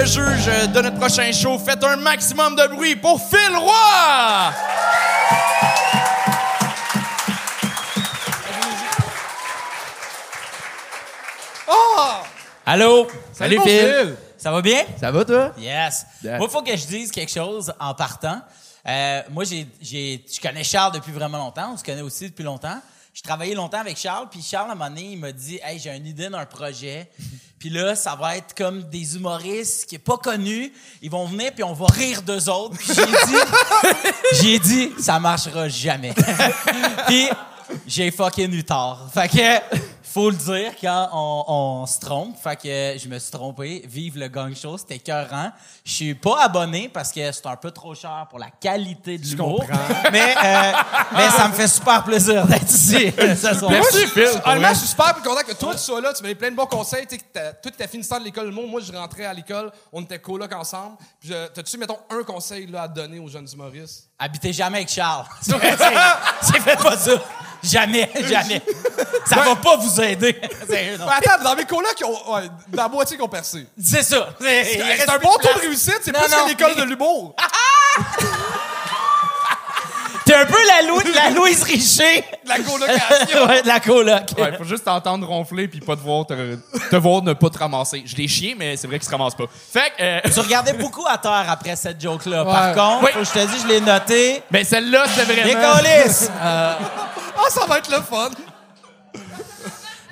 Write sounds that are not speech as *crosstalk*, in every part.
le juge de notre prochain show. Faites un maximum de bruit pour Phil Roy! Allô? Salut, Phil. Ça va bien? Ça va, toi? Yes. Yeah. Moi, il faut que je dise quelque chose en partant. Euh, moi, j'ai, j'ai, je connais Charles depuis vraiment longtemps. On se connaît aussi depuis longtemps. Je travaillais longtemps avec Charles, puis Charles, à un moment donné, il m'a dit « Hey, j'ai une idée d'un projet. *laughs* Puis là, ça va être comme des humoristes qui est pas connus. Ils vont venir, puis on va rire d'eux autres. » Puis j'ai dit... *laughs* j'ai dit « Ça marchera jamais. *laughs* » Puis j'ai fucking eu tort. Fait que... Faut le dire quand on, on se trompe. Fait que je me suis trompé. Vive le gang show, c'était écœurant. Je suis pas abonné parce que c'est un peu trop cher pour la qualité de l'humour. *laughs* Mais, euh, mais ça me fait super plaisir d'être ici *laughs* ce soir. Merci, Phil. Honnêtement, je suis super content que toi, tu sois là. Tu m'avais plein de bons conseils. Tu sais, que t'as- toi, tu as fini de l'école. Moi, moi, je rentrais à l'école. On était coloc ensemble. Puis, je- t'as-tu, mettons, un conseil là, à donner aux jeunes humoristes? Habitez jamais avec Charles. *laughs* C'est vrai, c'est- c'est fait pas ça. Jamais, *laughs* jamais. Ça va pas vous aider. *laughs* C'est non. Ben, attends, dans mes colocs, ils ont- ouais, dans la moitié qui ont percé. C'est ça. C'est C'est un bon taux de réussite. C'est Non, plus non. l'école de l'humour. *laughs* T'es un peu la, Lou- la Louise Richer La colocation. ouais, de la coloc. Ouais, faut juste t'entendre ronfler puis pas te voir te, te voir ne pas te ramasser. Je l'ai chié, mais c'est vrai qu'il se ramasse pas. Fait que, euh, Tu regardais beaucoup à terre après cette joke-là. Ouais. Par contre, Oui. faut que je te dise, je l'ai noté. ben celle-là, c'était vraiment. Nicolis! Ah, ça va être le fun.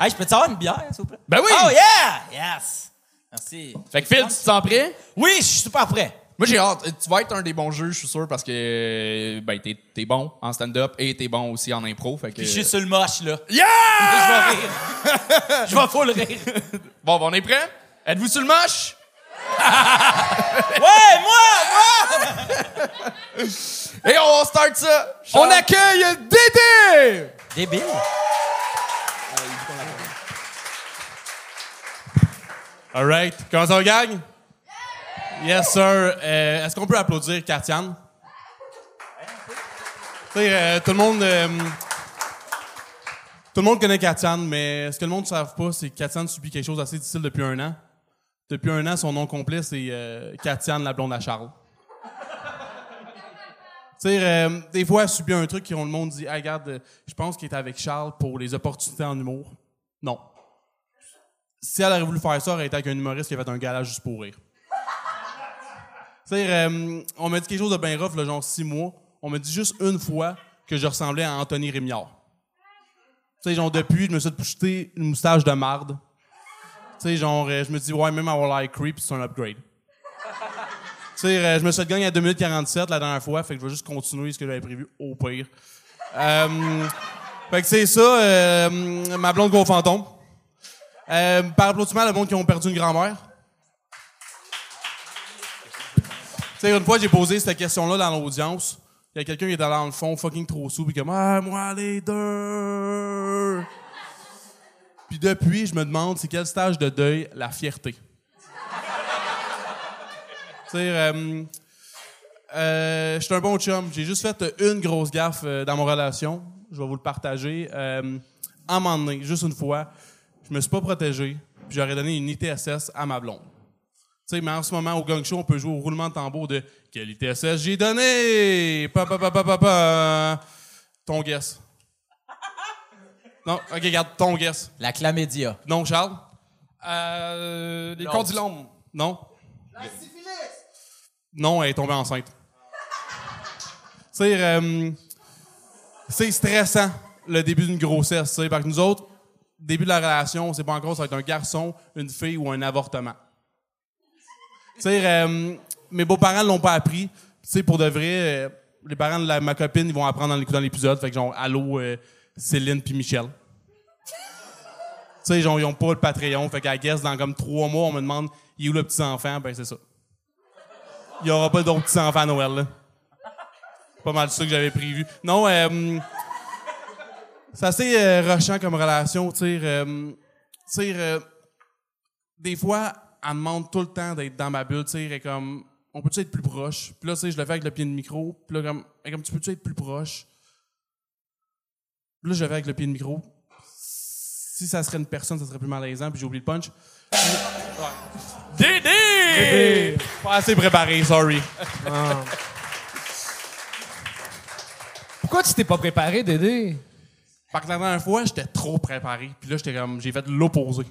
Hey, je peux te avoir une bière, s'il vous plaît? Ben oui! Oh, yeah! Yes! Merci. Fait que Phil, tu te sens prêt? Oui, je suis super prêt. Moi, j'ai hâte. Tu vas être un des bons juges, je suis sûr, parce que ben, t'es, t'es bon en stand-up et t'es bon aussi en impro. Fait que... Puis je suis sur le moche, là. Yeah! Je vais rire. Je vais full rire. *laughs* Bon, ben, on est prêt? Êtes-vous sur le moche? *laughs* Ouais, moi, moi! *laughs* Et on start ça! On accueille Dédé! Débile. All right. Comment ça va, gang? Yes, sir. Euh, Est-ce qu'on peut applaudir Katiane? Tu sais, euh, tout le monde... euh, tout le monde connaît Katiane, mais ce que le monde ne savent pas, c'est que Katiane subit quelque chose d'assez difficile depuis un an. Depuis un an, son nom complet, c'est euh, Katiane, la blonde à Charles. Tu sais, euh, des fois, elle subit un truc qui, le monde dit, hey, regarde, je pense qu'il est avec Charles pour les opportunités en humour. Non si elle aurait voulu faire ça, elle aurait été avec un humoriste qui avait un gala juste pour rire. Tu sais, euh, on m'a dit quelque chose de bien rough, genre six mois. On m'a dit juste une fois que je ressemblais à Anthony Rémillard. Tu genre, depuis, je me suis poussé une moustache de marde. Tu sais, genre, euh, je me dis, ouais, même avoir l'air creep, c'est un upgrade. Sais, euh, je me suis gagner à 2 minutes 47 la dernière fois, fait que je vais juste continuer ce que j'avais prévu au pire. Euh, fait que c'est ça, euh, ma blonde gros fantôme. Par applaudissement, le monde qui ont perdu une grand-mère. Tu sais, une fois, j'ai posé cette question-là dans l'audience. Il y a quelqu'un qui était dans le fond, fucking trop sous, puis comme, ah, moi, les deux. Puis depuis, je me demande, c'est quel stage de deuil la fierté? Euh, euh, je suis un bon chum. J'ai juste fait une grosse gaffe euh, dans mon relation. Je vais vous le partager. Euh, à un moment donné, juste une fois, je me suis pas protégé, puis j'aurais donné une ITSS à ma blonde. Tu sais, mais en ce moment, au gang show, on peut jouer au roulement de tambour de « Quelle ITSS j'ai donné? Pa, pa, pa, pa, pa, pa. Ton guess. Non, OK, regarde, ton guess. La chlamydia. Non, Charles? Euh, les Non. condylomes. Non? Non, elle est tombée enceinte. sais, euh, c'est stressant, le début d'une grossesse, parce que nous autres, début de la relation, on sait pas encore ça va être un garçon, une fille ou un avortement. Euh, mes beaux-parents l'ont pas appris. Pour de vrai, euh, les parents de la- ma copine, vont apprendre en écoutant l'épisode. Fait que genre, allô, Céline puis Michel. Ils ont pas le Patreon. Fait qu'à guess, dans comme trois mois, on me demande, il est où le petit enfant? Ben, c'est ça. Il y aura pas d'autres petits enfants à Noël, là. Pas mal ça que j'avais prévu. Non, euh, c'est assez euh, comme relation, euh, euh, des fois, elle demande tout le temps d'être dans ma bulle, tu sais, est comme, on peut-tu être plus proche? Puis là, tu je le fais avec le pied de micro, puis là, comme, comme, tu peux-tu être plus proche? Puis là, je le fais avec le pied de micro. Si ça serait une personne, ça serait plus malaisant, puis j'ai oublié le punch. Dédé! Pas assez préparé, sorry. Pourquoi tu t'es pas préparé, Dédé? Parce que la dernière fois, j'étais trop préparé. Puis là, j'étais comme, j'ai fait l'opposé.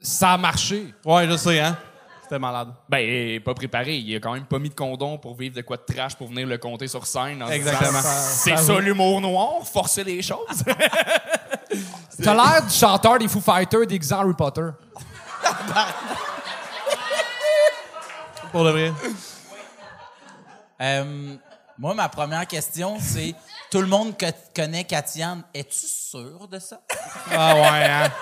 Ça a marché. Ouais, je sais, hein? C'était malade. Ben, pas préparé. Il a quand même pas mis de condom pour vivre de quoi de trash pour venir le compter sur scène. en se Exactement. disant, C'est ça l'humour noir, forcer les choses. *laughs* T'as l'air du chanteur des Foo Fighters déguisé en Harry Potter. *laughs* Pour de vrai. Euh, moi, ma première question, c'est tout le monde que connaît Katiane, es-tu sûr de ça? Ah ouais, hein.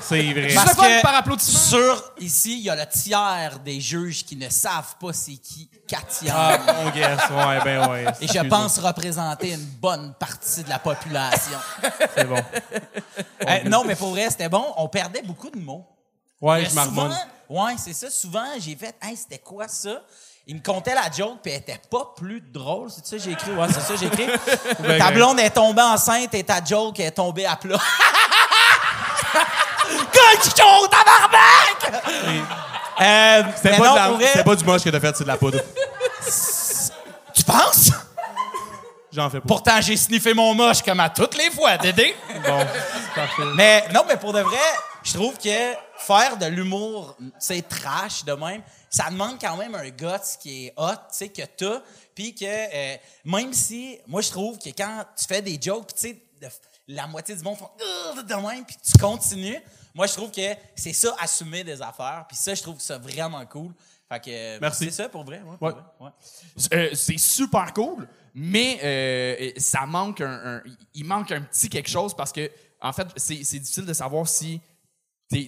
C'est vrai. Je sais pas, par applaudissement. Sur, ici, il y a le tiers des juges qui ne savent pas c'est qui Katiane. Ah, on guess. Ouais, ben ouais. Et je pense représenter une bonne partie de la population. C'est bon. Euh, non, mais pour vrai, c'était bon. On perdait beaucoup de mots. Ouais, Mais je marmonne. Ouais, c'est ça. Souvent, j'ai fait, hey, c'était quoi ça? Il me contait la joke, puis elle était pas plus drôle. C'est ça que j'ai écrit? Ouais, c'est ça que j'ai écrit. *laughs* Ben, ta ben. blonde est tombée enceinte et ta joke est tombée à plat. *laughs* Cochon, tabarnak! Euh, C'était pas, non, de la- pour vrai, c'était pas du moche que t'as fait, c'est de la poudre. Tu penses? J'en fais pas. Pourtant, j'ai sniffé mon moche comme à toutes les fois, Dédé. Bon, parfait. Mais non, mais pour de vrai, je trouve que faire de l'humour, c'est trash de même, ça demande quand même un guts qui est hot, tu sais, que t'as. Puis que euh, même si, moi, je trouve que quand tu fais des jokes, tu sais, la moitié du monde font de même, puis tu continues. Moi, je trouve que c'est ça, assumer des affaires. Puis ça, je trouve ça vraiment cool. Fait que, euh, Merci. C'est ça pour vrai. ouais, pour Ouais. Euh, c'est super cool, mais euh, ça manque un, un- il manque un petit quelque chose parce que en fait c'est difficile de savoir si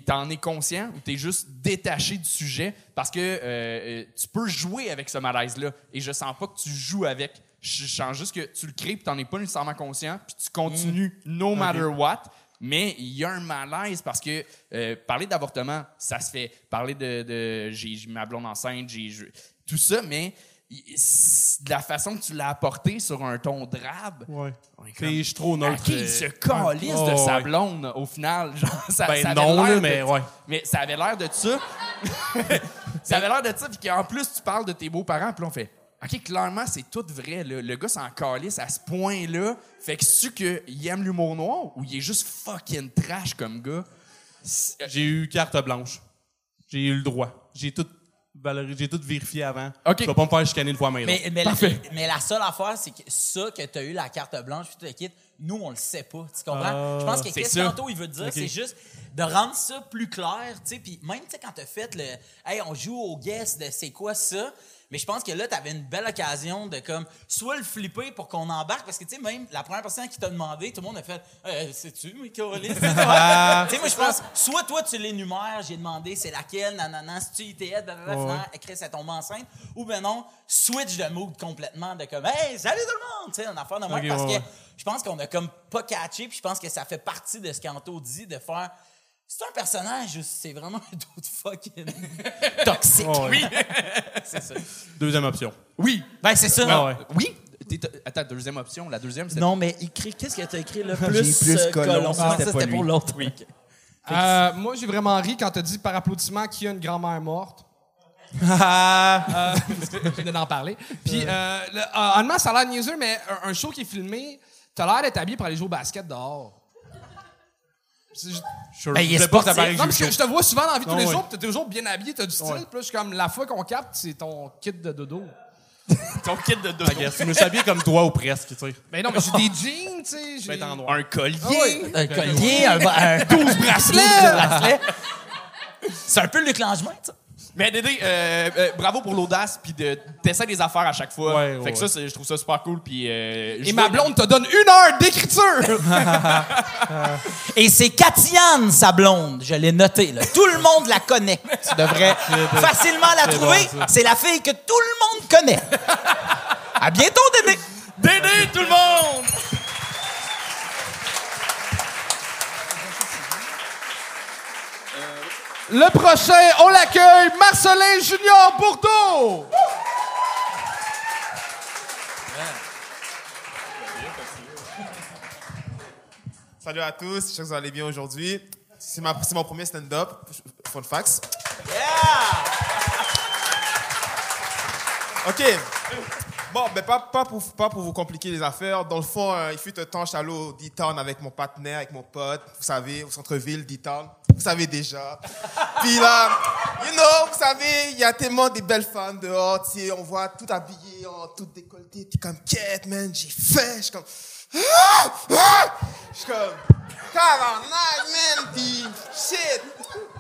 t'en es conscient ou t'es juste détaché du sujet parce que euh, euh, tu peux jouer avec ce malaise là et je sens pas que tu joues avec. Je sens juste que tu le crées puis t'en es pas nécessairement conscient puis tu continues no matter what. Mais il y a un malaise parce que euh, parler d'avortement, ça se fait. Parler de, de j'ai ma blonde enceinte, j'ai tout ça, mais de la façon que tu l'as apporté sur un ton drabe. Ouais. comme, je trop neutre. qui il se calisse de sa ouais. blonde au final? *laughs* Genre, ça, Ben ça avait non, l'air là, de- mais ouais. Mais ça avait l'air de ça. *laughs* ça avait l'air de ça, puis qu'en plus, tu parles de tes beaux-parents, puis là, on fait OK, clairement, c'est tout vrai. là. Le gars s'en calisse à ce point-là. Fait que c'est qu'il aime l'humour noir ou il est juste fucking trash comme gars? J'ai eu carte blanche. J'ai eu le droit. J'ai tout, valorisé- j'ai tout vérifié avant. OK. Tu vas pas me faire chicaner une fois main. Mais, mais, la, mais la seule affaire, c'est que ça, que tu as eu la carte blanche, puis tout le kit, nous, on le sait pas. Tu comprends? Ah, je pense que c'est qu'est-ce ça. qu'Anto, il veut dire, c'est juste de rendre ça plus clair, tu sais. Puis même, tu sais, quand tu as fait le. Hey, on joue au guess de c'est quoi ça? Mais je pense que là, tu avais une belle occasion de comme soit le flipper pour qu'on embarque parce que tu sais même la première personne qui t'a demandé, tout le monde a fait euh, sais-tu mais Caroline? tu sais moi je pense soit toi tu l'énumères, j'ai demandé c'est laquelle nanana, si tu ITS finalement écrit c'est tombe enceinte. Ou ben non, switch de mood complètement de comme hey, salut tout le monde, tu sais, une affaire de moi parce ouais, que je pense qu'on a comme pas catché puis je pense que ça fait partie de ce qu'Anto dit de faire c'est un personnage ou c'est vraiment un *laughs* dude fucking toxique. Oui. *laughs* c'est ça. Deuxième option. Oui. Ben, c'est ça. Ah ouais. Oui. Attends, deuxième option. La deuxième, c'est. Non, mais écrit, qu'est-ce que tu as écrit là? *laughs* Plus, plus euh, colon. Ah, c'était ça, pas c'était pour l'autre. Oui. Euh, moi, j'ai vraiment ri quand t'as dit par applaudissement qu'il y a une grand-mère morte. Ah, Euh, je viens d'en parler. Puis, euh, le- euh, honnêtement, ça a l'air niaiseux, mais un, un show qui est filmé, t'as l'air d'être habillé pour aller jouer au basket dehors. Ben, il est Je sportif. Non, parce que je te vois souvent dans la vie tous Ah les ouais. jours, puis t'es toujours bien habillé, t'as du style. Ouais. Puis là, je suis comme, la fois qu'on capte, c'est ton kit de dodo. *laughs* ton kit de guess. Je me suis habillé comme toi ou presque, tu sais. Mais non, mais j'ai des jeans, tu sais. Je j'ai- vais être en noir. Un collier. Ah ouais. Un collier, un, un *laughs* 12 bracelets. C'est un peu Luc Langevin, ça. Mais Dédé, euh, euh, bravo pour l'audace puis de t'essaies des affaires à chaque fois. Ouais, fait ouais, que ça, c'est- je trouve ça super cool. Puis euh, je Et ma veux- blonde te donne une heure d'écriture! *laughs* *laughs* Et c'est Katiane, sa blonde. Je l'ai noté, là. Tout le monde la connaît. Tu devrais *laughs* facilement la C'est trouver. bon, ça. c'est la fille que tout le monde connaît. À bientôt, Dédé. Dédé, tout le monde. Le prochain, on l'accueille, Marcelin Junior Bourdeau! Salut à tous, j'espère que vous allez bien aujourd'hui. C'est ma- c'est mon premier stand-up, fun facts. OK. Bon, ben pas, pas, pour, pas pour vous compliquer les affaires. Dans le fond, euh, il fut un temps, allé au D-Town avec mon partenaire, avec mon pote, vous savez, au centre-ville, D-Town. Vous savez déjà. Puis là, you know, vous savez, il y a tellement des belles femmes dehors, tu sais, on voit tout habillé, en tout décolleté. T'es comme, quête, man, j'ai faim. Je suis comme, ah! Ah! je suis comme, tabarnak, man, puis shit.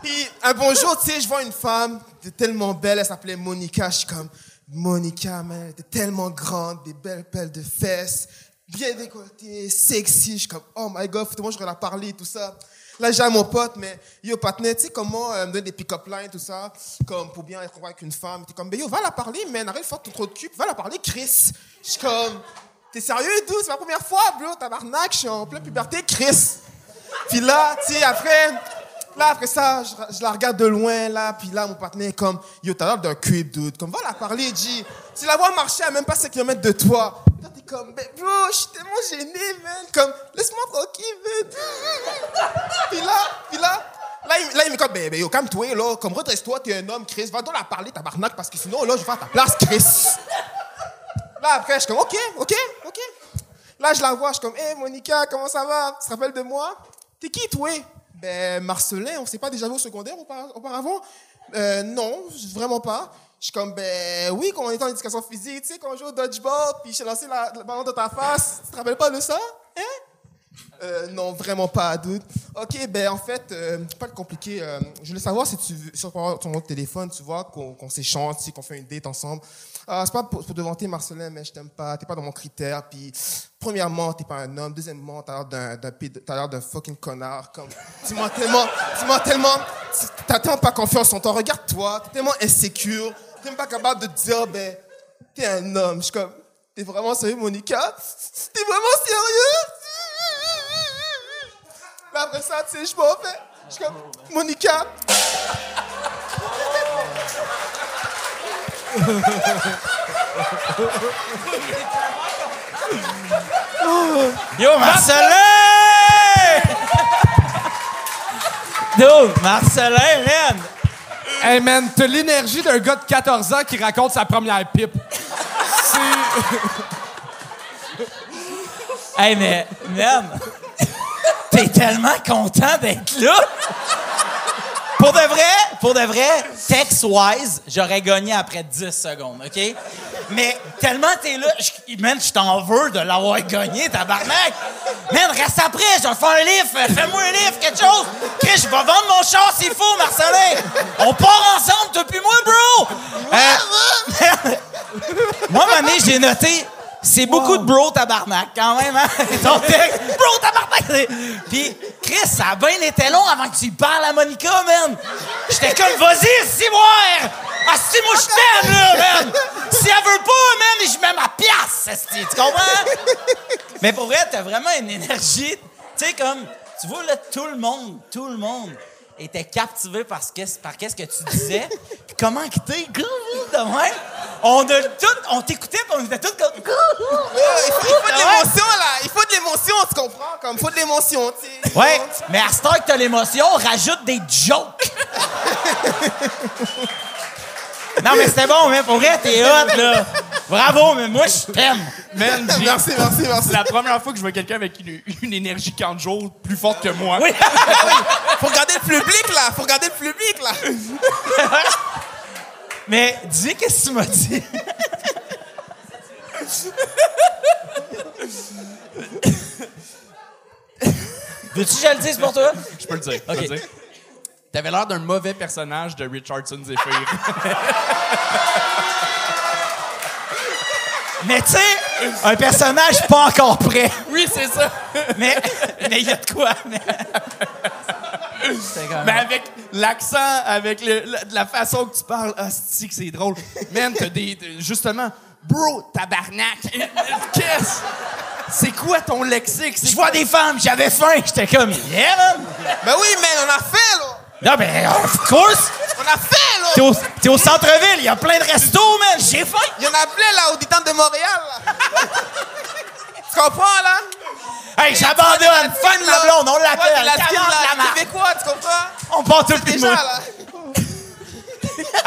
Puis un bonjour, tu sais, je vois une femme, tellement belle, elle s'appelait Monica. Je suis comme, Monica, man, elle était tellement grande, des belles pelles de fesses, bien décolletée, sexy. Je suis comme, oh my god, faut moi je la parler, tout ça. Là, j'ai à mon pote, mais yo, partenaire, tu sais comment euh, me donner des pick-up lines, tout ça, comme pour bien être avec une femme. T'es comme, ben yo, va la parler, man, arrête de faire ton trop de cul, va la parler, Chris. Je suis comme, t'es sérieux, dude, c'est ma première fois, bro, tabarnak, je suis en pleine puberté, Chris. Puis là, tu sais, après, là, après ça, je, je la regarde de loin, là, puis là, mon partenaire est comme, yo, t'as l'air d'un creep, dude. Comme, va la parler, G. Tu la vois marcher à même pas 5 km de toi. Là, t'es comme, ben, bro, je suis tellement gêné, man. Comme, laisse-moi tranquille, man. *laughs* puis là, puis là, là, il, là, il me dit, ben, ben, yo, calme-toi, là. Comme, redresse-toi, t'es un homme, Chris. Va donc la parler, tabarnak, parce que sinon, là, je vais à ta place, Chris. Là, après, je suis comme, OK, OK, OK. Là, je la vois, je suis comme, hé, Monica, comment ça va? Tu te rappelles de moi? T'es qui, toi? Ben, Marcelin, on s'est pas déjà vu au secondaire aupa- auparavant? Euh, non, vraiment pas. Je suis comme, ben, oui, quand on était en éducation physique, tu sais, quand on joue au dodgeball, puis j'ai lancé la, le ballon de ta face. Tu te rappelles pas de ça? Hein? Euh, non, vraiment pas, dude. Ok, ben en fait, euh, pas compliqué. euh, je voulais savoir si tu sur ton autre téléphone, tu vois, qu'on qu'on s'échange, qu'on fait une date ensemble. Ah, c'est pas pour, pour te vanter, Marcelin, mais je t'aime pas. T'es pas dans mon critère. Puis, premièrement, t'es pas un homme. Deuxièmement, t'as l'air d'un, t'as l'air d'un fucking connard. Comme, tu mens tellement, tu mens tellement, t'as tellement pas confiance en toi. Regarde-toi, t'es tellement insécure. T'es même pas capable de dire, ben, t'es un homme. Je suis comme, t'es vraiment sérieux, Monica? T'es vraiment sérieux? Là, après ça, tu sais, je m'en vais. Je suis comme, Monica? *laughs* Yo, Marcelin! *laughs* Yo, Marcelin, man! Hey man, t'as l'énergie d'un gars de 14 ans qui raconte sa première pipe. C'est. *laughs* Hey, mais, man, t'es tellement content d'être là! Pour de vrai, pour de vrai, text-wise, j'aurais gagné après 10 secondes, OK? Mais tellement t'es là, je- man, je t'en veux de l'avoir gagné, tabarnak! Man, reste après, je vais faire un livre, fais-moi un livre, quelque chose! Chris, je vais vendre mon char s'il faut, Marcelin! On part ensemble, toi puis moi, bro! Euh, *laughs* moi, un moment donné, j'ai noté, c'est beaucoup de bro tabarnak, quand même, hein? *laughs* Ton texte, bro tabarnak! Puis, Chris, ça a bien été long avant que tu parles à Monica, man! J'étais comme, vas-y, si moi! Ah, si moi, je t'aime, là, man! Si elle veut pas, man, je mets ma pièce, tu comprends? Mais pour vrai, t'as vraiment une énergie, tu sais, comme, tu vois, là, tout le monde, tout le monde était captivé par, ce que, par qu'est-ce que tu disais. Puis comment que t'es, de même? On a tout, on t'écoutait, on était tous comme, il faut, il faut de l'émotion, là. Il faut de l'émotion, tu comprends? Comme, il faut de l'émotion, tu sais. Ouais, mais à ce temps que t'as l'émotion, rajoute des jokes. *laughs* non, mais c'était bon, mais pour vrai, t'es hot, là. Bravo, mais moi, je t'aime. Man, *laughs* j'ai- Merci, merci, merci. c'est la première fois que je vois quelqu'un avec une, une énergie jours plus forte que moi. Oui. *laughs* Faut regarder le public, là. Faut regarder le public, là. Mais dis, qu'est-ce que tu m'as dit? Veux-tu que je le dise pour toi? Je peux le dire. Ok. T'avais l'air d'un mauvais personnage de Richardson Zephyr. Mais tu sais, un personnage pas encore prêt. oui, c'est ça. Mais mais il y a de quoi. Mais, Mais avec l'accent, avec le- la, la façon que tu parles, hostie que c'est drôle? Man, t'as des... Justement, bro, tabarnak. Qu'est-ce? C'est quoi ton lexique? Je vois des femmes, j'avais faim, j'étais comme yeah man. Ben oui, man, on a fait, là. Non ben of course. On a fait, là. T'es au, t'es au centre-ville, il y a plein de restos, man. J'ai faim. Il y en a plein, là, au détente de Montréal, là. Tu comprends, là? Hey, j'abandonne. Fan de la blonde, on l'appelle. la la marque. québécois, tu comprends? On part tout Déjà, le monde. là.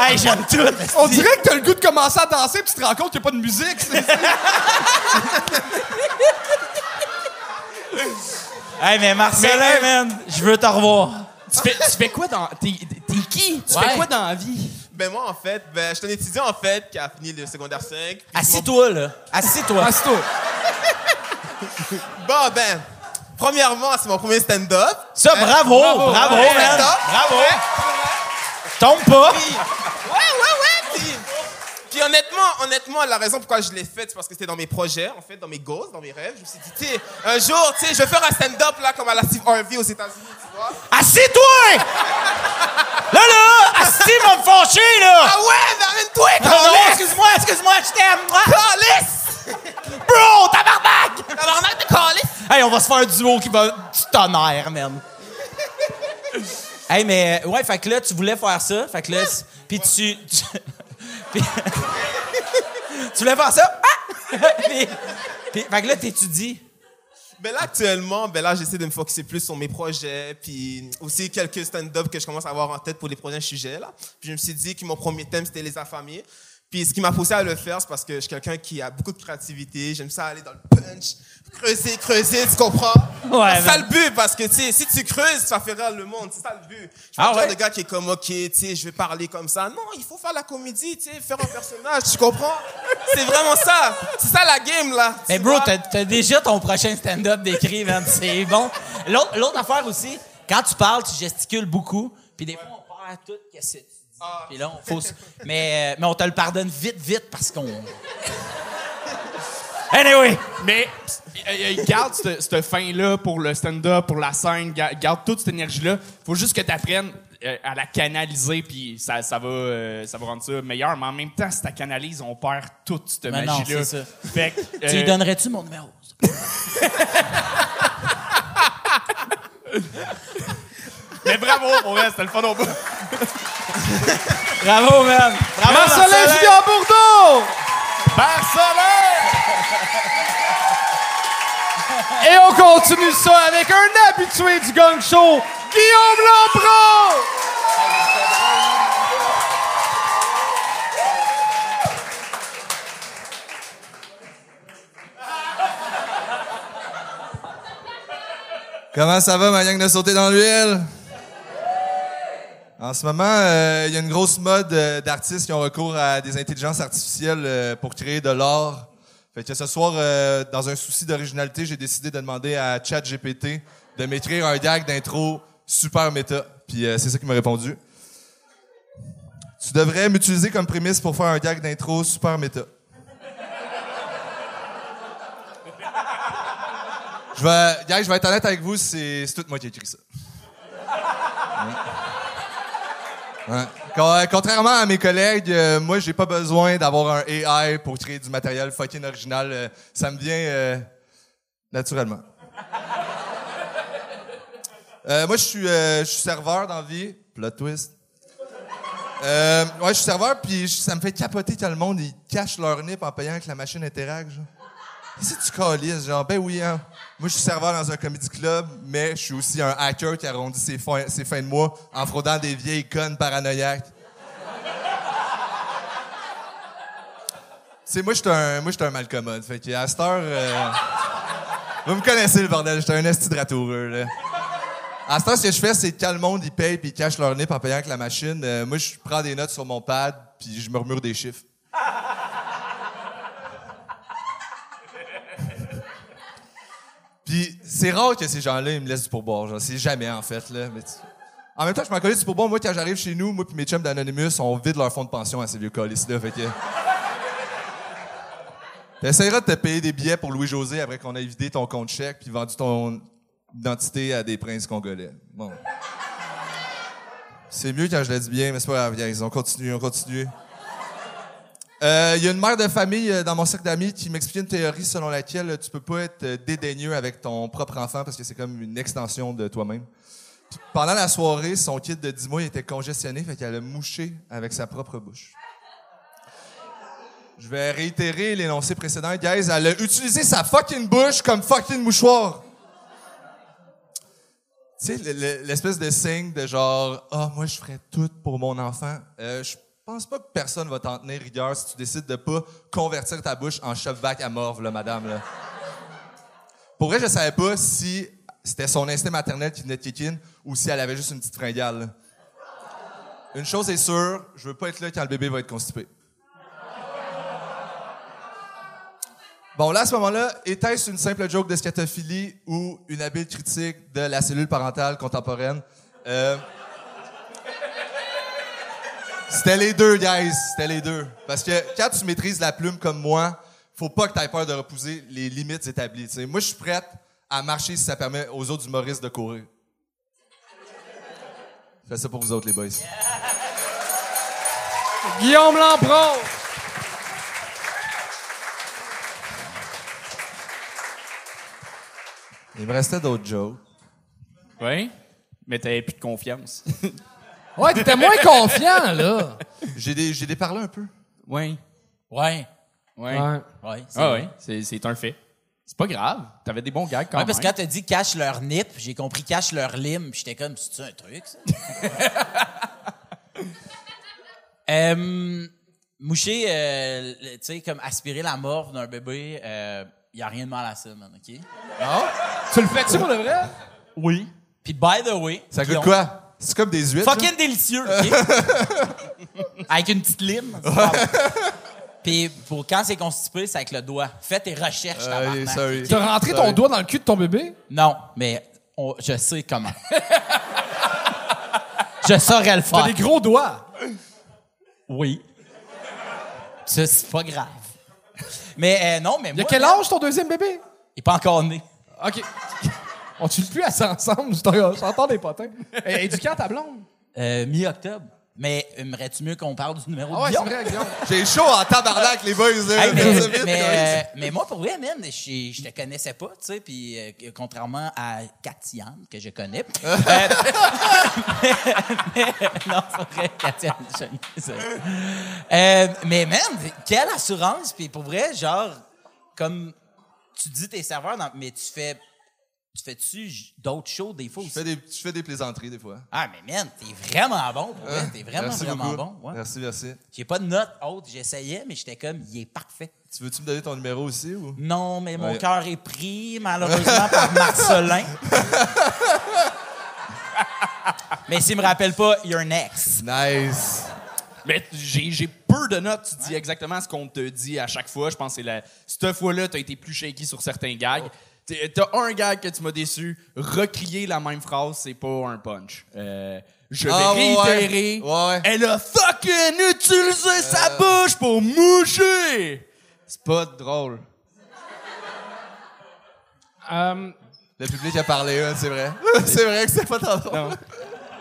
*laughs* Hey, j'aime tout. On dirait que t'as le goût de commencer à danser puis tu te rends compte qu'il n'y a pas de musique. c'est- *laughs* Hey, mais Marcelin, man, je veux te revoir. Tu fais, tu fais quoi dans. T'es qui? Tu Ouais. fais quoi dans la vie? Ben moi, en fait, ben, je suis un étudiant, en fait, qui a fini le secondaire 5. puis Assis-toi, là. Assis-toi. Assis-toi. *laughs* Bon, ben, premièrement, c'est mon premier stand-up. Ça, bravo, bravo, Ouais, man. Bravo. Tombe pas. Puis, ouais, ouais, ouais. Puis, puis honnêtement, honnêtement, la raison pourquoi je l'ai fait, c'est parce que c'était dans mes projets, en fait, dans mes goals, dans mes rêves. Je me suis dit, tu sais, un jour, tu sais, je vais faire un stand-up, là, comme à la Steve Harvey aux États-Unis, tu vois. Assis-toi! Là, là! Assis, m'a me fâcher, là! Ah ouais, mais arrête-toi, Non, non, excuse-moi, excuse-moi, je t'aime! On va se faire un duo qui va du tonnerre, man. hey, mais, ouais, fait que là, tu voulais faire ça, fait que là, pis tu... tu *laughs* pis- *laughs* tu voulais faire ça? Ah! *laughs* Pis- pis- fait que là, t'étudies. Ben là, actuellement, ben là, j'essaie de me focuser plus sur mes projets, puis aussi quelques stand-up que je commence à avoir en tête pour les prochains sujets, là. Puis je me suis dit que mon premier thème, c'était les affamés. Puis ce qui m'a poussé à le faire, c'est parce que je suis quelqu'un qui a beaucoup de créativité. J'aime ça aller dans le punch, creuser, creuser, tu comprends? Ouais, c'est ça le but, parce que, tu sais, si tu creuses, tu vas faire rire le monde. C'est ça le but. Je suis Ah pas le genre ouais? de gars qui est comme, OK, tu sais, je vais parler comme ça. Non, il faut faire la comédie, tu sais, faire un personnage, tu comprends? C'est vraiment ça. C'est ça la game, là. Mais bro, t'as, t'as déjà ton prochain stand-up d'écrit, man. C'est bon. L'autre, l'autre affaire aussi, quand tu parles, tu gesticules beaucoup. Puis des fois, on perd tout que Puis là, on faut... mais, euh, mais on te le pardonne vite, vite, parce qu'on... *laughs* Anyway! Mais euh, euh, garde cette, cette fin-là pour le stand-up, pour la scène, ga- garde toute cette énergie-là. Faut juste que tu apprennes à la canaliser, puis ça, ça, va, euh, ça va rendre ça meilleur. Mais en même temps, si tu canalises, on perd toute cette magie-là. c'est ça. Fait que, Tu lui donnerais-tu mon numéro? *laughs* Mais bravo, pour vrai, c'était le fun au bout. Bravo, man! Bravo, Marcelin Julien Bourdeau! Marcelin! Et on continue ça avec un habitué du gang show, Guillaume Lampron! Comment ça va, ma gang de sauter dans l'huile? En ce moment, euh, il y a une grosse mode euh, d'artistes qui ont recours à des intelligences artificielles euh, pour créer de l'art. Fait que ce soir, dans un souci d'originalité, j'ai décidé de demander à ChatGPT de m'écrire un gag d'intro super méta. Puis c'est ça qu'il m'a répondu. Tu devrais m'utiliser comme prémisse pour faire un gag d'intro super méta. Je je vais être honnête avec vous, c'est tout moi qui ai écrit ça. Euh, Contrairement à mes collègues, euh, moi, j'ai pas besoin d'avoir un AI pour créer du matériel fucking original. Euh, ça me vient naturellement. Moi, je suis serveur dans vie. Plot twist. Ouais, je suis serveur, puis ça me fait capoter quand le monde ils cache leur nip en payant avec la machine Interact. Si tu calises, genre, ben oui, hein. Moi, je suis serveur dans un comedy club, mais je suis aussi un hacker qui arrondit ses, fins- de mois en fraudant des vieilles connes paranoïaques. Sais, moi, je suis un, un malcommode. Fait que, cette heure, euh, vous me connaissez, le bordel. J'étais un esti de ratoureux, là. À cette heure, ce que je fais, c'est que quand le monde, ils paye puis ils cachent leur nip en payant avec la machine, euh, moi, je prends des notes sur mon pad puis je murmure des chiffres. Puis c'est rare que ces gens-là, ils me laissent du pourboire. C'est jamais, en fait, En même temps, je m'en connais du pourboire. Moi, quand j'arrive chez nous, moi puis mes chums d'Anonymous, on vide leur fonds de pension à ces vieux colis-là. Fait que... T'essaieras de te payer des billets pour Louis-José après qu'on ait vidé ton compte chèque puis vendu ton identité à des princes congolais. Bon. C'est mieux quand je le dis bien, mais c'est pas grave. On continue, on continue. Euh, Il y a une mère de famille euh, dans mon cercle d'amis qui m'expliquait une théorie selon laquelle tu peux pas être euh, dédaigneux avec ton propre enfant parce que c'est comme une extension de toi-même. Pendant la soirée, son kit de 10 mois était congestionné, fait qu'elle a mouché avec sa propre bouche. Je vais réitérer l'énoncé précédent, guys. Elle a utilisé sa fucking bouche comme fucking mouchoir. Tu sais, le- le- l'espèce de signe de genre, ah, moi, je ferais tout pour mon enfant. Pense pas que personne va t'en tenir rigueur si tu décides de pas convertir ta bouche en shop-back à morve, là, madame. Pour vrai, je savais pas si c'était son instinct maternel qui venait de kick ou si elle avait juste une petite fringale. Une chose est sûre, je veux pas être là quand le bébé va être constipé. Bon, là, à ce moment-là, était-ce une simple joke de scatophilie ou une habile critique de la cellule parentale contemporaine? Euh, C'était les deux, guys. C'était les deux. Parce que quand tu maîtrises la plume comme moi, faut pas que tu aies peur de repousser les limites établies. tu sais. Moi, je suis prête à marcher si ça permet aux autres humoristes de courir. Fais ça pour vous autres, les boys. Guillaume Lampron! Il me restait d'autres jokes. Oui, mais t'avais plus de confiance. *laughs* Ouais, t'étais moins confiant, là. J'ai des, j'ai des parlé un peu. oui. Ouais. Oui. Ouais. Ouais. c'est Ah vrai. oui, c'est, c'est un fait. C'est pas grave. T'avais des bons gags quand Ouais, parce que même. quand t'as dit cache leur nip, j'ai compris cache leur lime, puis j'étais comme, c'est-tu un truc, ça? *laughs* euh, moucher, euh, le- tu sais, comme aspirer la morve d'un bébé, il y a rien de mal à ça, man, OK? Tu le fais-tu pour de vrai? Oui. Puis, by the way... Ça Guillaume, goûte quoi? C'est comme des huîtres. là? Fucking délicieux, OK? *laughs* avec une petite lime. c'est pas bon. Puis, pour quand c'est constipé, c'est avec le doigt. Fais tes recherches, Euh, tabarnak, sorry. OK? T'as rentré ton doigt dans le cul de ton bébé? Non, mais on- je sais comment. *laughs* je saurais le T'as faire. des gros doigts? Oui. Ça, c'est pas grave. Mais euh, non, mais Il moi... a quel âge ton deuxième bébé? Il est pas encore né. OK. On tue plus assez ensemble, je t'en- j'entends des potins. Et éduquant ta blonde? Euh, Mi-octobre. Mais aimerais-tu mieux qu'on parle du numéro Ah de ouais, c'est Guillaume? vrai, Guillaume. *laughs* J'ai chaud en tabarnak, les boys. Là. Hey, mais, Faites ça vite, mais, guys. euh, mais moi, pour vrai, man, je, je te connaissais pas, tu sais, puis euh, contrairement à Katiane, que je connais. *laughs* euh, *laughs* mais- non, c'est pas vrai, Katiane, je euh, Mais, man, quelle assurance, puis pour vrai, genre, comme tu dis tes serveurs, dans- mais tu fais. Tu fais-tu d'autres shows des fois Je aussi? fais des, je fais des plaisanteries des fois. Ah, mais man, t'es vraiment bon, pour vrai. T'es vraiment, Merci vraiment beaucoup. bon. ouais. Merci, merci. J'ai pas de note haute, j'essayais, mais j'étais comme, il est parfait. Tu veux-tu me donner ton numéro aussi ou? Non, mais mon Ouais. cœur est pris, malheureusement, par Marcelin. *laughs* mais s'il me rappelle pas, you're next. Nice. Mais j'ai, j'ai peu de notes. Tu dis exactement ce qu'on te dit à chaque fois. Je pense que c'est la... cette fois-là, t'as été plus shaky sur certains gags. T'es- T'as un gag que tu m'as déçu. Recrier la même phrase, c'est pas un punch. Euh, je vais Ah, ouais, réitérer. ouais. Ouais. Elle a fucking utilisé sa bouche pour moucher. C'est pas drôle. Euh, Le public a parlé, hein, c'est vrai. *laughs* c'est vrai que c'est pas tant drôle.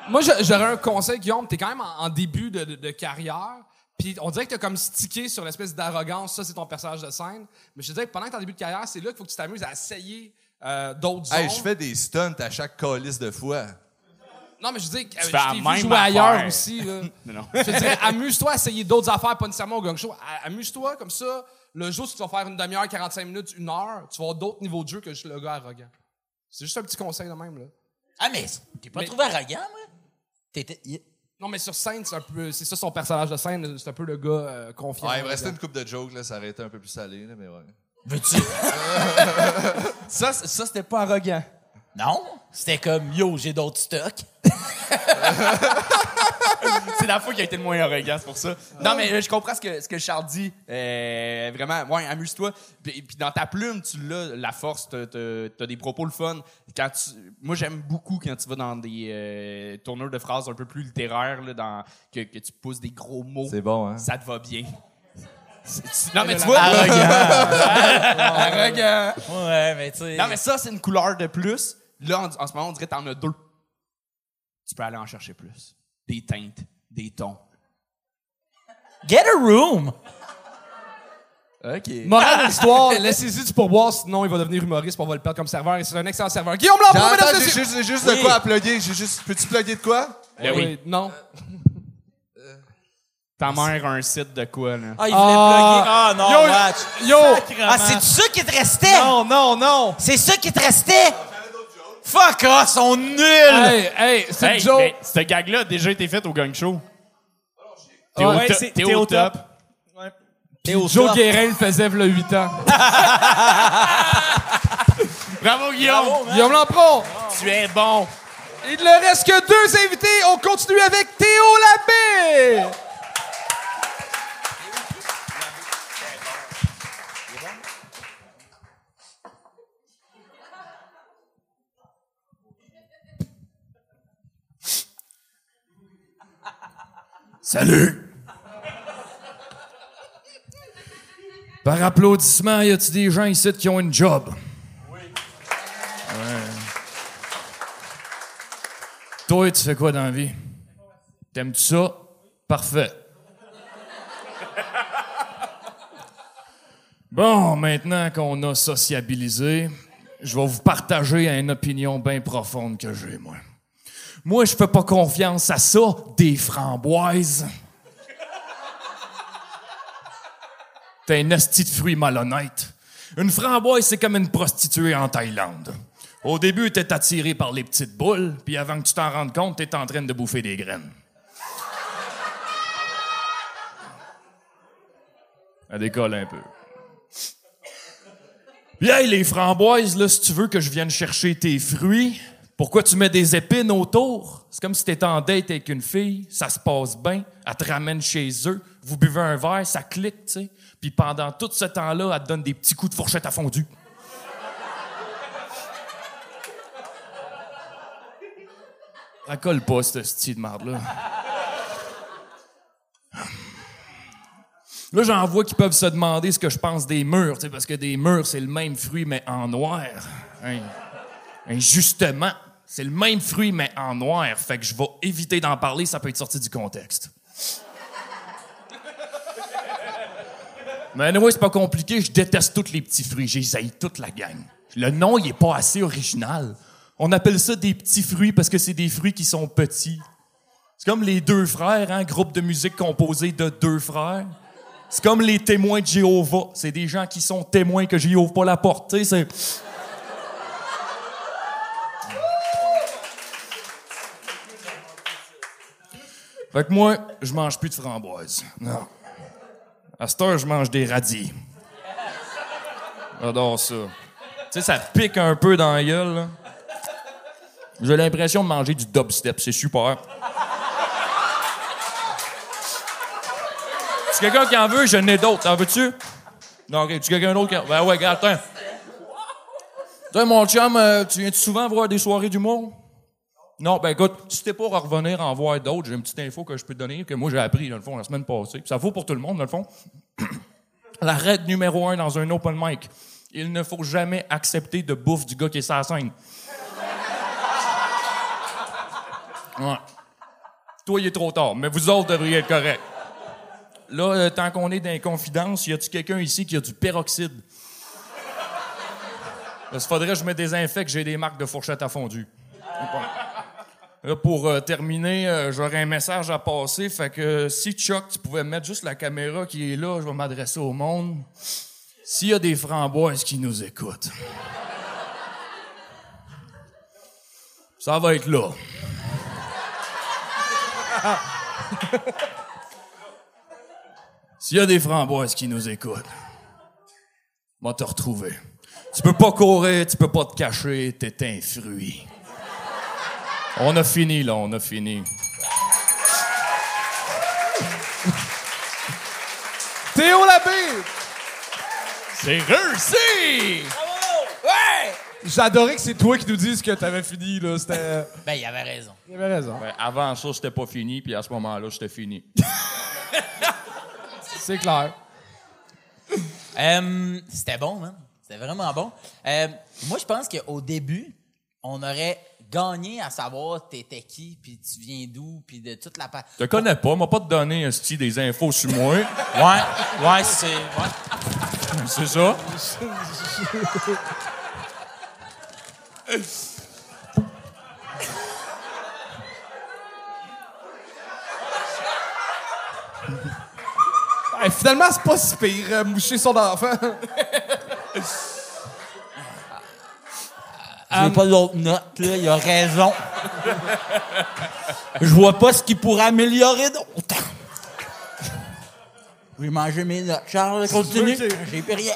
moi, j'aurais un conseil, Guillaume. T'es quand même en, en début de, de- de carrière. Puis on dirait que t'as comme stické sur l'espèce d'arrogance. Ça, c'est ton personnage de scène. Mais je te dirais que pendant que t'es en début de carrière, c'est là qu'il faut que tu t'amuses à essayer euh, d'autres zones. Hey, je fais des stunts à chaque calice de fois. Non, mais je dis que euh, fais la je t'ai vu même jouer affaire. ailleurs aussi. Là. *laughs* Non, non. Je te dirais, amuse-toi à essayer d'autres affaires, pas nécessairement au gang show. A- Amuse-toi, comme ça, le jour où tu vas faire une demi-heure, 45 minutes, une heure, tu vas avoir d'autres niveaux de jeu que juste le gars arrogant. C'est juste un petit conseil de même, là. Ah, mais t'es pas Mais- trouvé arrogant, moi? T'étais. y- Non, mais sur scène, c'est un peu, c'est ça son personnage de scène, c'est un peu le gars euh, confiant. Ouais, il me restait une coupe de jokes, là, ça aurait été un peu plus salé, là, mais ouais. Veux-tu? *laughs* Ça, c- ça c'était pas arrogant. non? C'était comme, yo, j'ai d'autres stocks. *laughs* c'est la fois qui a été le moins arrogant, c'est pour ça. Non, mais euh, je comprends ce que, ce que Charles dit. Euh, vraiment, ouais, amuse-toi. Puis, puis dans ta plume, tu l'as, la force, t'as, t'as- t'as des propos le fun. Quand tu, moi, j'aime beaucoup quand tu vas dans des euh, tourneurs de phrases un peu plus littéraires, là, dans, que, que tu pousses des gros mots. C'est bon, hein? Ça te va bien. Non, mais tu vois. Arrogant. arrogant. ouais, mais tu sais. Non, mais ça, c'est une couleur de plus. Là, en, en ce moment, on dirait que t'en as deux. Tu peux aller en chercher plus. Des teintes, des tons. Get a room! OK. Morale de l'histoire, *laughs* laissez-y du pourboire, sinon il va devenir humoriste, puis on va le perdre comme serveur, et c'est un excellent serveur. Guillaume Attends, mesdames et j'ai messieurs! juste, j'ai juste de Oui. quoi à plugger. J'ai juste, peux-tu plugger de quoi? Ben oui. Non. Ta mère a un site de quoi, là? Ah, il voulait Ah. plugger. Ah, non, Yo, watch. Yo! Ah, c'est ça qui te restait? Non, non, non! C'est ça qui te restait? Fuck off, sont nuls! Hey, hey, c'est Hey, mais ce gag-là a déjà été fait au gang show. T'es au Ouais, top. c'est- T'es t'es au au top. top. T'es au Joe top. Guérin le faisait v'là 8 ans. *laughs* Bravo, Guillaume. Guillaume Lampron. Tu es bon. Il ne reste que deux invités. On continue avec Théo Labbé. Salut! Par applaudissement, y a-t-il des gens ici qui ont une job? Oui. Toi, tu fais quoi dans la vie? T'aimes-tu ça? Parfait. Bon, maintenant qu'on a sociabilisé, je vais vous partager une opinion bien profonde que j'ai, moi. Moi, je fais pas confiance à ça, des framboises. T'es un esti de fruit malhonnête. Une framboise, c'est comme une prostituée en Thaïlande. Au début, t'es attiré par les petites boules, puis avant que tu t'en rendes compte, t'es en train de bouffer des graines. Elle décolle un peu. Puis hey, les framboises, là, si tu veux que je vienne chercher tes fruits, pourquoi tu mets des épines autour? C'est comme si t'étais en date avec une fille, ça se passe bien, elle te ramène chez eux, vous buvez un verre, ça clique, tu sais. Puis pendant tout ce temps-là, elle te donne des petits coups de fourchette à fondu. Ça colle pas, ce style de marde-là. Là, j'en vois qui peuvent se demander ce que je pense des murs, tu parce que des murs, c'est le même fruit, mais en noir. Hein? Hein, justement, c'est le même fruit, mais en noir. Fait que je vais éviter d'en parler, ça peut être sorti du contexte. *laughs* Mais anyway, c'est pas compliqué, je déteste tous les petits fruits, j'ai toute la gang. Le nom, il est pas assez original. On appelle ça des petits fruits parce que c'est des fruits qui sont petits. C'est comme les deux frères, hein, groupe de musique composé de deux frères. C'est comme les témoins de Jéhovah. C'est des gens qui sont témoins que ouvre pas la sais, C'est... Fait que moi, je mange plus de framboises. Non. À cette heure, je mange des radis. J'adore ça. Tu sais, ça pique un peu dans la gueule. J'ai l'impression de manger du dubstep. C'est super. Si quelqu'un qui en veut, je n'ai d'autres. En veux-tu? Non, ok. Tu quelqu'un d'autre qui en... Ben ouais, attends. Toi, mon chum, euh, tu viens souvent voir des soirées d'humour? Non, ben écoute, si t'es pour revenir en voir d'autres, j'ai une petite info que je peux te donner, que moi j'ai appris, dans le fond, la semaine passée. Ça vaut pour tout le monde, dans le fond. *clears throat* la règle numéro un dans un open mic. Il ne faut jamais accepter de bouffe du gars qui est sur. *laughs* Ouais. Toi, il est trop tard, mais vous autres devriez être corrects. Là, euh, tant qu'on est dans les confidences, y a-tu quelqu'un ici qui a du peroxyde? Il faudrait que je me désinfecte, j'ai des marques de fourchette à fondu. Pour euh, terminer, euh, j'aurais un message à passer. Fait que euh, si Chuck, tu pouvais mettre juste la caméra qui est là, je vais m'adresser au monde. S'il y a des framboises qui nous écoutent, ça va être là. *laughs* S'il y a des framboises qui nous écoutent, va te retrouver. Tu peux pas courir, tu peux pas te cacher, t'es un fruit. On a fini, là, on a fini. Théo Labbé. C'est réussi! J'adorais que c'est toi qui nous dises que t'avais fini, là. C'était. *laughs* Ben, il avait raison. Il avait raison. Ben, avant ça, c'était pas fini, puis à ce moment-là, c'était fini. *laughs* C'est clair. Euh, c'était bon, man. C'était vraiment bon. Euh, moi, je pense qu'au début, on aurait gagné à savoir t'étais qui, puis tu viens d'où, puis de toute la... pa- Je te connais pas, m'a pas te donné un style des infos sur moi. *laughs* Ouais, ouais, c'est... ouais. C'est ça? Hey, finalement, c'est pas si pire, euh, moucher son enfant. *laughs* J'ai pas l'autre note, là. Il a raison. Je vois pas ce qui pourrait améliorer d'autre. J'ai mangé mes notes. Charles, continue. J'ai plus rien.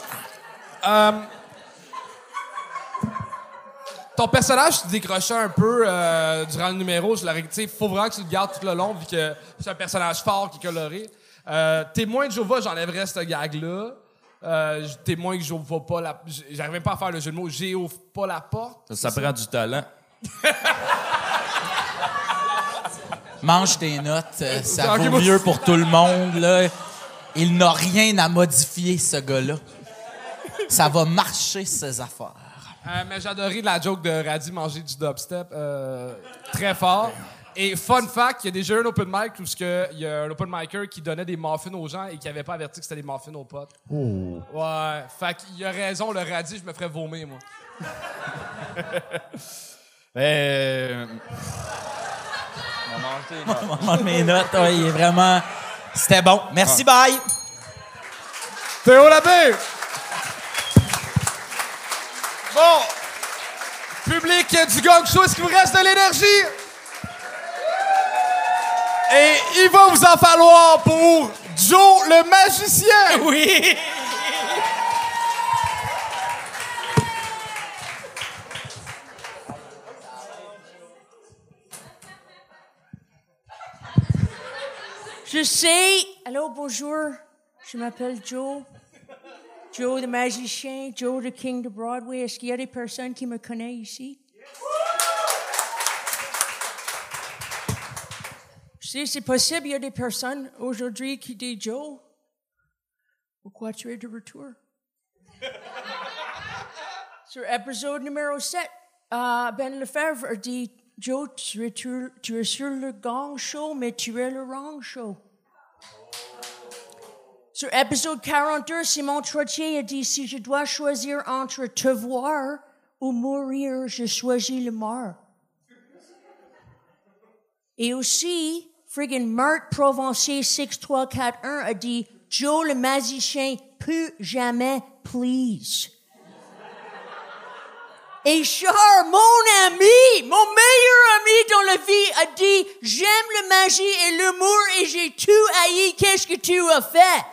Ton personnage se décrochait un peu euh, durant le numéro. Je l'aurais- faut vraiment que tu le gardes tout le long, vu que c'est un personnage fort qui est coloré. Euh, témoin de Jova, j'enlèverais ce gag-là. Euh, j- témoin que Jova pas la... J'arrivais pas à faire le jeu de mots. J'ouvre pas la porte. Ça, ça prend du talent. *laughs* Mange tes notes. euh, ça vaut mieux *laughs* pour tout le monde, là. Il n'a rien à modifier, ce gars-là. Ça va marcher, ces affaires. Euh, mais adoré la joke de Radis manger du dubstep euh, très fort. Et fun fact, il y a déjà eu un open mic où ce que- il y a un open micer qui donnait des muffins aux gens et qui avait pas averti que c'était des muffins aux potes. Ouais. Fait qu'il a raison, le radis, je me ferais vomir, moi. *laughs* Euh... On mange mes notes. ouais, il est vraiment... C'était bon. Merci, bye. Théo Labbé! Bon! Public du gang show, est-ce qu'il vous reste de l'énergie? Et il va vous en falloir pour Joe le magicien! *laughs* Oui. Je sais. Allô, bonjour. Je m'appelle Joe. Joe le magicien, Joe le king de Broadway. Est-ce qu'il y a des personnes qui me connaissent ici? Sais, c'est possible, il y a des personnes aujourd'hui qui disent Joe. Pourquoi tu es de retour? *laughs* Sur épisode numéro 7, euh, Ben Lefebvre a dit Joe, tu es, sur- tu es sur le gang show, mais tu es le wrong show. Sur épisode 42, Simon Trottier a dit Si je dois choisir entre te voir ou mourir, je choisis le mort. Et aussi, friggin' Marc Provencier 6341 a dit Joe le magicien, plus jamais, please. Et Charles, mon ami, mon meilleur ami dans la vie, a dit J'aime la magie et l'humour et j'ai tout haï. Qu'est-ce que tu as fait?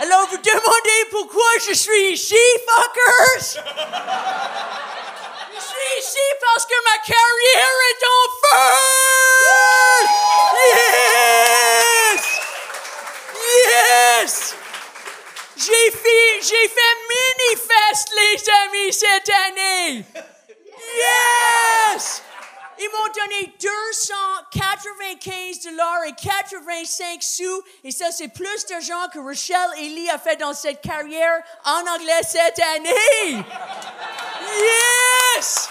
Alors vous demandez pourquoi je suis ici, fuckers? Parce que ma carrière est en feu! Yes! Yes! J'ai fait, j'ai fait mini-fest, les amis, cette année! Yes! Ils m'ont donné 295 dollars et 85 sous. Et ça, c'est plus d'argent que Rochelle Ely a fait dans cette carrière en anglais cette année. Yes!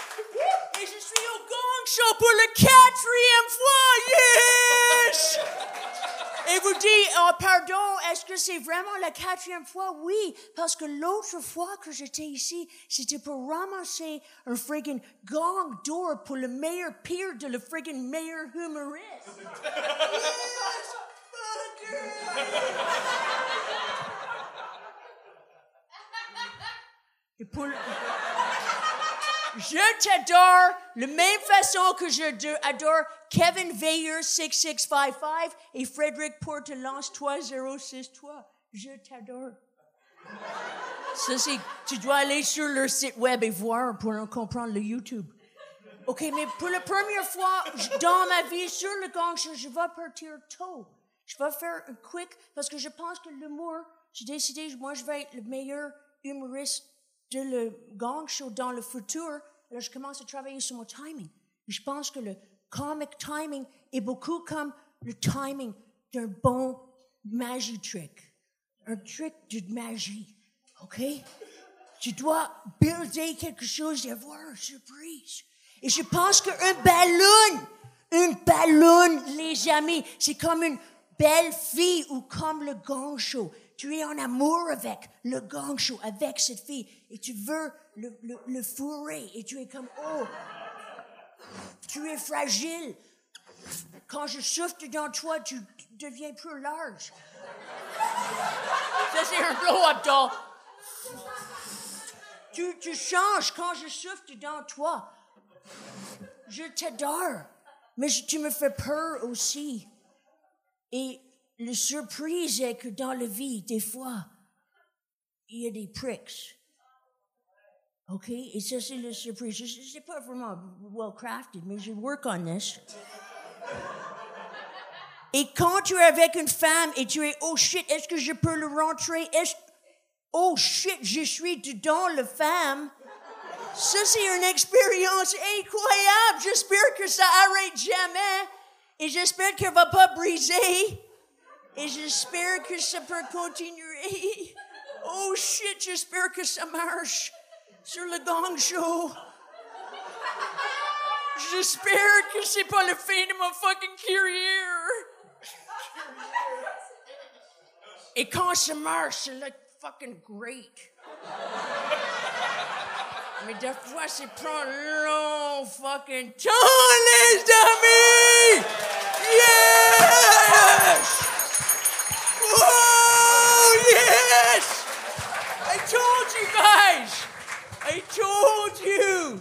Pour la quatrième fois. Yes! Et vous dites, oh, pardon, est-ce que c'est vraiment la quatrième fois? Oui, parce que l'autre fois que j'étais ici, c'était pour ramasser un friggin' gong d'or pour le meilleur pire de le friggin' meilleur humoriste. Yes! Et pour le- Je t'adore la même façon que je adore Kevin Veiller 6655 et Frédéric Portelance 3063. Je t'adore. Ça, tu dois aller sur leur site web et voir pour en comprendre le YouTube. OK, mais pour la première fois dans ma vie sur le gang, je, je vais partir tôt. Je vais faire un quick parce que je pense que l'humour, j'ai décidé, moi, je vais être le meilleur humoriste de le gang show dans le futur. Alors, je commence à travailler sur mon timing. Je pense que le comic timing est beaucoup comme le timing d'un bon magie trick. Un trick de magie. OK? Tu dois builder quelque chose et avoir une surprise. Et je pense qu'un ballon, une ballon, les amis, c'est comme une belle fille ou comme le gang show. Tu es en amour avec le gang show, avec cette fille, et tu veux le, le, le fourrer, et tu es comme, oh, tu es fragile. Quand je souffle dans toi, tu deviens plus large. Ça, c'est un blow-up. Tu, tu changes quand je souffle dans toi. Je t'adore. Mais tu me fais peur aussi. Et le surprise est que dans la vie, des fois, il y a des pricks. OK? Et ça, c'est le surprise. Je- je- C'est pas vraiment well crafted, mais je work on this. *laughs* Et quand tu es avec une femme et tu es, oh shit, est-ce que je peux le rentrer? Oh shit, je suis dedans la femme. Ça, c'est une expérience incroyable. J'espère que ça arrête jamais. Et j'espère qu'elle va pas briser. Ça peut continuer. Oh shit, ça marche sur le gang show. J'espère que c'est pas le fin de ma fucking carrière. Et quand ça marche, c'est like fucking great. Mais des fois, ça prend long fucking temps, les amis! Yes! I told you guys! I told you!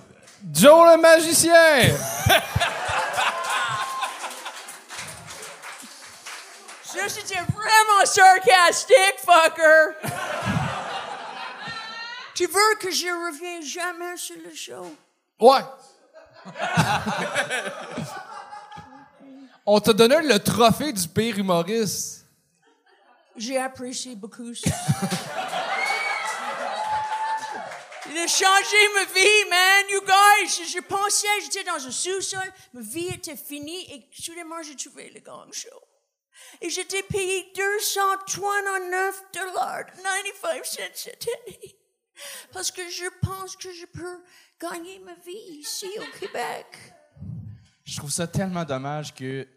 Joe le magicien! Ça, c'était vraiment sarcastique, fucker! tu veux que je revienne jamais sur le show? Ouais. On t'a donné le trophée du pire humoriste. J'ai apprécié beaucoup ça. Il a changé ma vie, man, you guys. Je pensais, j'étais dans un sous-sol, ma vie était finie et soudainement j'ai trouvé le gang show. Et j'étais payé 229 dollars 95 cents cette année. Parce que je pense que je peux gagner ma vie ici au Québec. Je trouve ça tellement dommage que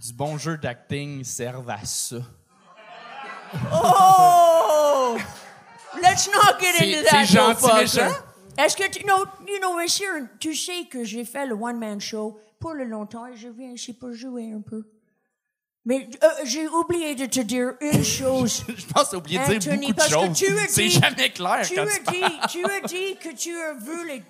du bon jeu d'acting serve à ça. Oh! Let's not get into that, c'est gentil, méchant. Est-ce que tu, no, you know, monsieur, tu sais que j'ai fait le one-man show pour le longtemps et je viens ici pour jouer un peu. Mais euh, j'ai oublié de te dire une *laughs* chose. Je pense que oublié de dire beaucoup de choses. C'est jamais clair tu quand as tu parles. dit, tu as dit que tu as vu les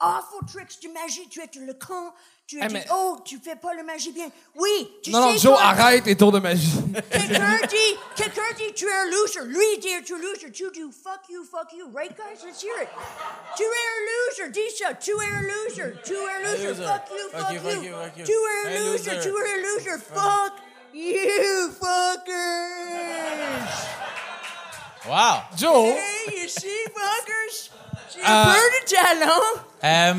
awful tricks de magie. Tu es le con. Tu as Eh, dit, mais- oh, tu fais pas la magie bien. Oui, tu Non, non, sais Joe, quoi? arrête les tours de magie. Quelqu'un *laughs* dit, quelqu'un dit, tu es un loser. Lui dit, tu es un loser. Tu dis, fuck you, fuck you. Right, guys? Let's hear it. Tu es un loser. Dis ça. Tu es un loser. Tu es un loser. loser. Fuck you, Fuck fuck, you, you. fuck you, fuck you. Tu es un Un loser. loser. Tu es un loser. Fuck you, fuckers. Wow! Joe, Hey, you see, fuckers? J'ai un peu de talent. Euh,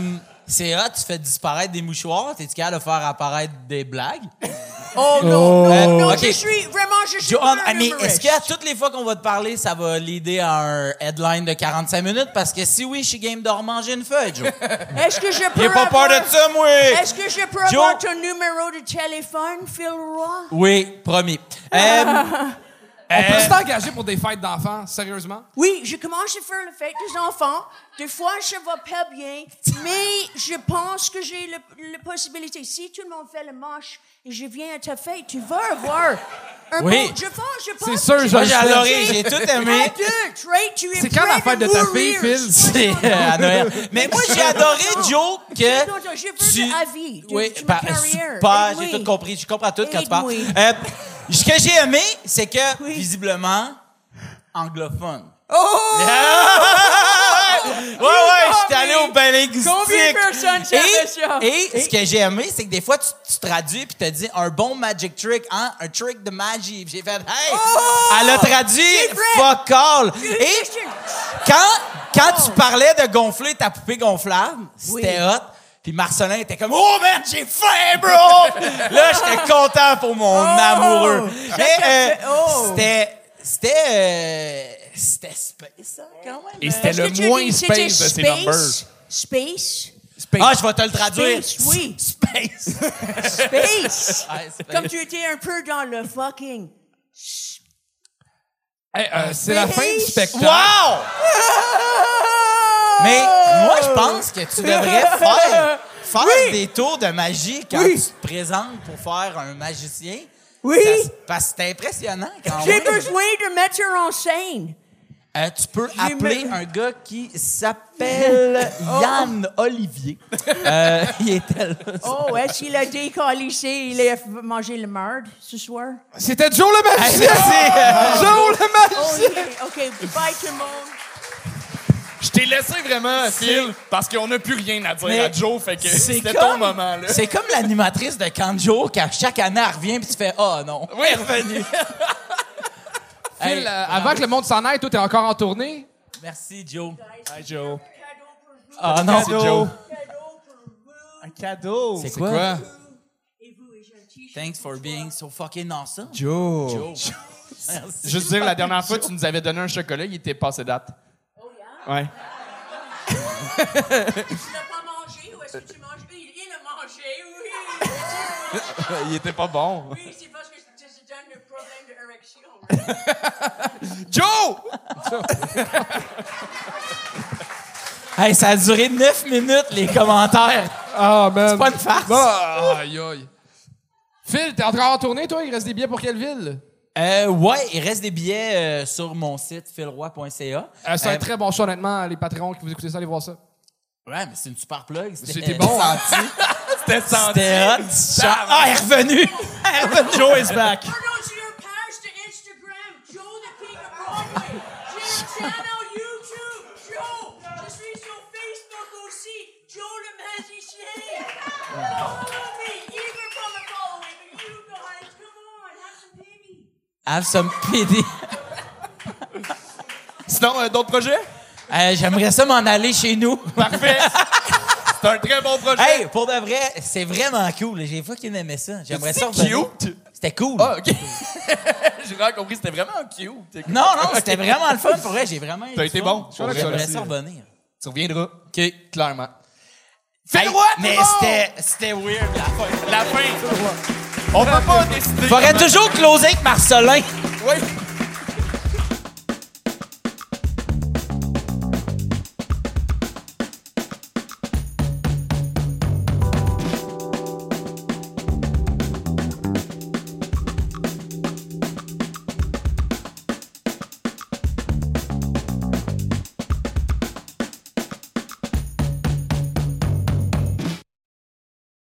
c'est hot, tu fais disparaître des mouchoirs? T'es-tu capable de faire apparaître des blagues? *laughs* Oh non, non, non, ok. je suis vraiment, je suis Johan, pas un mais est-ce qu'à toutes les fois qu'on va te parler, ça va l'aider à un headline de 45 minutes? Parce que si oui, je suis game de remanger une feuille, Joe. *laughs* Est-ce que je peux J'ai pas peur avoir- de ça, moi! Est-ce que je peux Joe? avoir ton numéro de téléphone, Phil Roy? Oui, promis. Euh, *laughs* on peut t'engager pour des fêtes d'enfants, sérieusement? Oui, je commence à faire le fête des enfants. Des fois, ça va pas bien, mais je pense que j'ai le- la possibilité. Si tout le monde fait le moche et je viens à ta fête, tu vas avoir un Oui. bon... Je pense, je pense... C'est sûr, je j'ai adoré, j'ai tout aimé. C'est quand la fête de de ta fille, Phil? C'est euh, à Noël. Mais moi, j'ai adoré, Joe, que. Non, non, je veux tu- de avis, de- oui, de ma par- carrière. super, j'ai tout compris. Je comprends tout quand tu parles. Ce que j'ai aimé, c'est que, Oui. visiblement, anglophone. Oh! *laughs* Ouais, ouais, j'étais allé au linguistique. Combien de personnes et, ça? Et ce que j'ai aimé, c'est que des fois, tu, tu traduis puis tu dis un bon magic trick, hein, un trick de magie. J'ai fait, hey, elle a traduit Oh! fuck all. Et quand, quand tu parlais de gonfler ta poupée gonflable, c'était Oui. hot. Puis Marcelin était comme Oh man, j'ai faim, bro! *laughs* Là, j'étais content pour mon amoureux. Mais euh, Oh. c'était. C'était. euh, c'était space, hein, quand même. Et c'était Est-ce le moins c'était space de ces space? numbers. Space? Ah, je vais te le traduire. Space, oui. *laughs* Space. Space! *laughs* Ouais, space. Comme tu étais un peu dans le fucking... Hey, euh, c'est la fin du Space. spectacle. Wow! Mais moi, je pense que tu devrais *laughs* faire, faire des tours de magie quand Oui. tu te présentes pour faire un magicien. Oui! Parce- Parce que c'est impressionnant quand J'ai besoin de mettre en scène. Euh, tu peux appeler me- un gars qui s'appelle *laughs* Yann Olivier. Euh, il était là. Oh, est-ce qu'il a décalissé? Il a mangé le marde ce soir? C'était Joe le Hey, magicien! Joe le magicien! Oh, OK, OK. Bye tout le monde. Je t'ai laissé vraiment, Phil, parce qu'on n'a plus rien à dire Mais à Joe, fait que c'est c'était comme- ton moment, là. C'est comme l'animatrice de Kanjo, qui à chaque année elle revient puis tu fais oh non. Oui, revenu. *laughs* Phil, Hey, euh, avant que le monde s'en aille, toi, t'es encore en tournée? Merci Joe. Hey, Joe. Ah non. C'est Joe. Un cadeau. C'est quoi? Et et. Thanks for being so fucking awesome. Joe. Joe. *laughs* Merci. Juste dire, la dernière fois, tu nous avais donné un chocolat, il était passé date. Ouais. Tu l'as *laughs* pas mangé ou est-ce que tu manges? Il, il a mangé, oui. il était pas bon. Oui, c'est parce que je te donne le problème d'érection. Joe! *laughs* Hey, ça a duré 9 minutes les commentaires. Ah, man. C'est pas une farce. Aïe, aïe. Phil, t'es encore en tournée, toi? Il reste des billets pour quelle ville? Euh, ouais, il reste des billets euh, sur mon site philroy.ca. Euh, c'est un Euh, très bon show, honnêtement. Les Patreons qui vous écoutez ça, allez voir ça. Ouais, mais c'est une super plug. C'était bon, hein? *laughs* C'était senti. C'était hot. Ah, elle est revenue. *laughs* Elle est revenue. Joe is back. Turn on to your page to Instagram, Joe the King of Broadway. Channel YouTube, Joe. Je suis sur Facebook aussi, Joe le magicien. Follow me, eager for the following, but you guys, come on, have some. Sinon, euh, d'autres projets? Euh, J'aimerais ça m'en aller chez nous. Parfait. C'est un très bon projet. Hey, pour de vrai, c'est vraiment cool. J'ai fucking aimé ça. J'aimerais ça revenir. cute. C'était cool. Ah, OK. *laughs* J'ai vraiment compris, c'était vraiment cute. Non, non, c'était vraiment le fun. Pour vrai, j'ai vraiment T'as été bon. J'aimerais ça revenir. Tu reviendras. OK. Clairement. Hey, le roi, tout mais c'était weird la fin. La fin. On peut pas décider. Faudrait toujours closer avec Marcelin. Oui.